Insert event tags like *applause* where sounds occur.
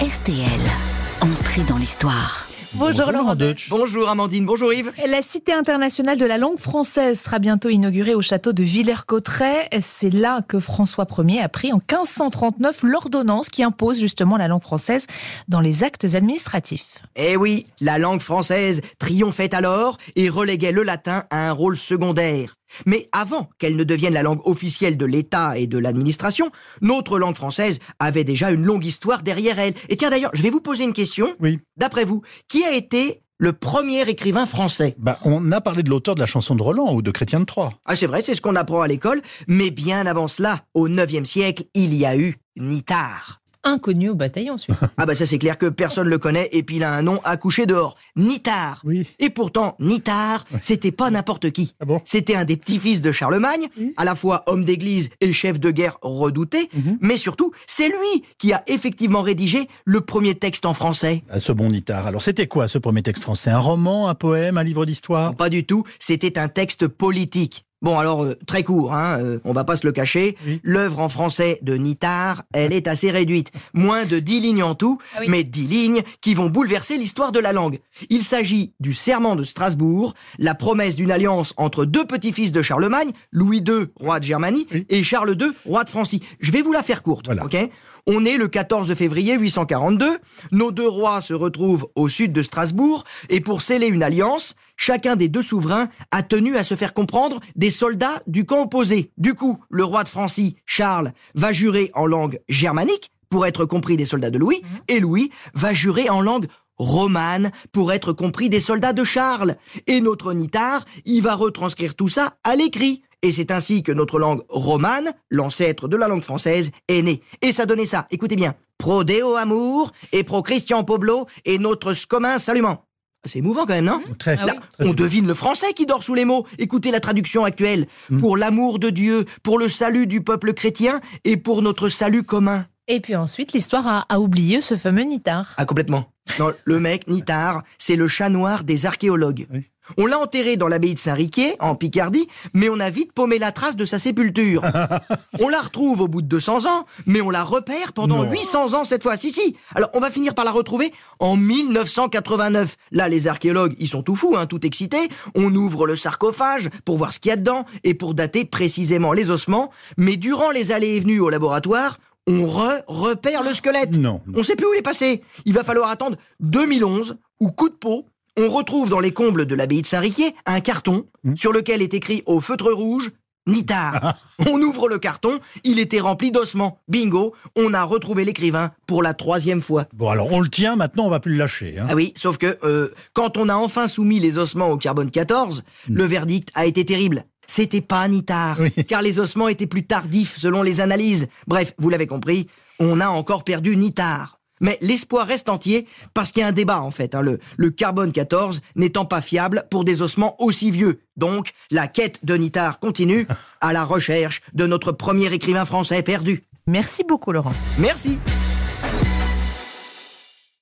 RTL. Entrée dans l'histoire. Bonjour, Laurent Deutsch. Bonjour Amandine, bonjour Yves. La Cité internationale de la langue française sera bientôt inaugurée au château de Villers-Cotterêts. C'est là que François Ier a pris en 1539 l'ordonnance qui impose justement la langue française dans les actes administratifs. Eh oui, la langue française triomphait alors et reléguait le latin à un rôle secondaire. Mais avant qu'elle ne devienne la langue officielle de l'État et de l'administration, notre langue française avait déjà une longue histoire derrière elle. Et tiens d'ailleurs, je vais vous poser une question. Oui. D'après vous, qui a été le premier écrivain français? Bah, on a parlé de l'auteur de la chanson de Roland ou de Chrétien de Troyes. Ah c'est vrai, c'est ce qu'on apprend à l'école, mais bien avant cela, au 9e siècle, il y a eu Nitard. Inconnu au bataillon, celui *laughs* Ah bah ça c'est clair que personne le connaît et puis il a un nom à coucher dehors. Nitard. Oui. Et pourtant, Nitard, c'était pas n'importe qui. Ah bon C'était un des petits-fils de Charlemagne, à la fois homme d'église et chef de guerre redouté, Mhm. mais surtout, c'est lui qui a effectivement rédigé le premier texte en français. À ce bon Nitard. Alors, c'était quoi ce premier texte français? Un roman, un poème, un livre d'histoire? Pas du tout, c'était un texte politique. Bon alors, euh, très court, hein, euh, on va pas se le cacher, Oui. l'œuvre en français de Nitard, elle est assez réduite. Moins de dix lignes en tout, Ah oui. mais dix lignes qui vont bouleverser l'histoire de la langue. Il s'agit du serment de Strasbourg, la promesse d'une alliance entre deux petits-fils de Charlemagne, Louis II, roi de Germanie, Oui. et Charles II, roi de Francie. Je vais vous la faire courte, Voilà. ok? On est le 14 février 842, nos deux rois se retrouvent au sud de Strasbourg, et pour sceller une alliance, chacun des deux souverains a tenu à se faire comprendre des soldats du camp opposé. Du coup, le roi de Francie, Charles, va jurer en langue germanique pour être compris des soldats de Louis, et Louis va jurer en langue romane pour être compris des soldats de Charles. Et notre Nitard, il va retranscrire tout ça à l'écrit. Et c'est ainsi que notre langue romane, l'ancêtre de la langue française, est née. Et ça donnait ça, écoutez bien. Pro Deo Amour et pro Christian Poblo et notre commun salument. C'est émouvant quand même, non Très. Ah Là, on devine le français qui dort sous les mots. Écoutez la traduction actuelle. Mm. Pour l'amour de Dieu, pour le salut du peuple chrétien et pour notre salut commun. Et puis ensuite, l'histoire a, a oublié ce fameux Nitard. Ah, complètement. Non, le mec, Nitard, c'est le chat noir des archéologues. Oui. On l'a enterré dans l'abbaye de Saint-Riquier, en Picardie, mais on a vite paumé la trace de sa sépulture. *laughs* on la retrouve au bout de 200 ans, mais on la repère pendant Non. 800 ans cette fois. Si, si. Alors, on va finir par la retrouver en 1989. Là, les archéologues, ils sont tout fous, hein, tout excités. On ouvre le sarcophage pour voir ce qu'il y a dedans et pour dater précisément les ossements. Mais durant les allées et venues au laboratoire, on re repère le squelette. Non. non. On sait plus où il est passé. Il va falloir attendre 2011 où coup de peau, on retrouve dans les combles de l'abbaye de Saint-Riquier un carton Hmm. sur lequel est écrit au feutre rouge Nitard. on ouvre le carton, il était rempli d'ossements. Bingo, on a retrouvé l'écrivain pour la troisième fois. Bon, alors, on le tient, maintenant, on va plus le lâcher. hein. Ah oui, sauf que euh, quand on a enfin soumis les ossements au carbone 14, le verdict a été terrible. C'était pas Nitard, Oui. car les ossements étaient plus tardifs selon les analyses. Bref, vous l'avez compris, on a encore perdu Nitard. Mais l'espoir reste entier parce qu'il y a un débat en fait. hein. Le, le carbone 14 n'étant pas fiable pour des ossements aussi vieux. Donc la quête de Nitard continue à la recherche de notre premier écrivain français perdu. Merci beaucoup, Laurent. Merci.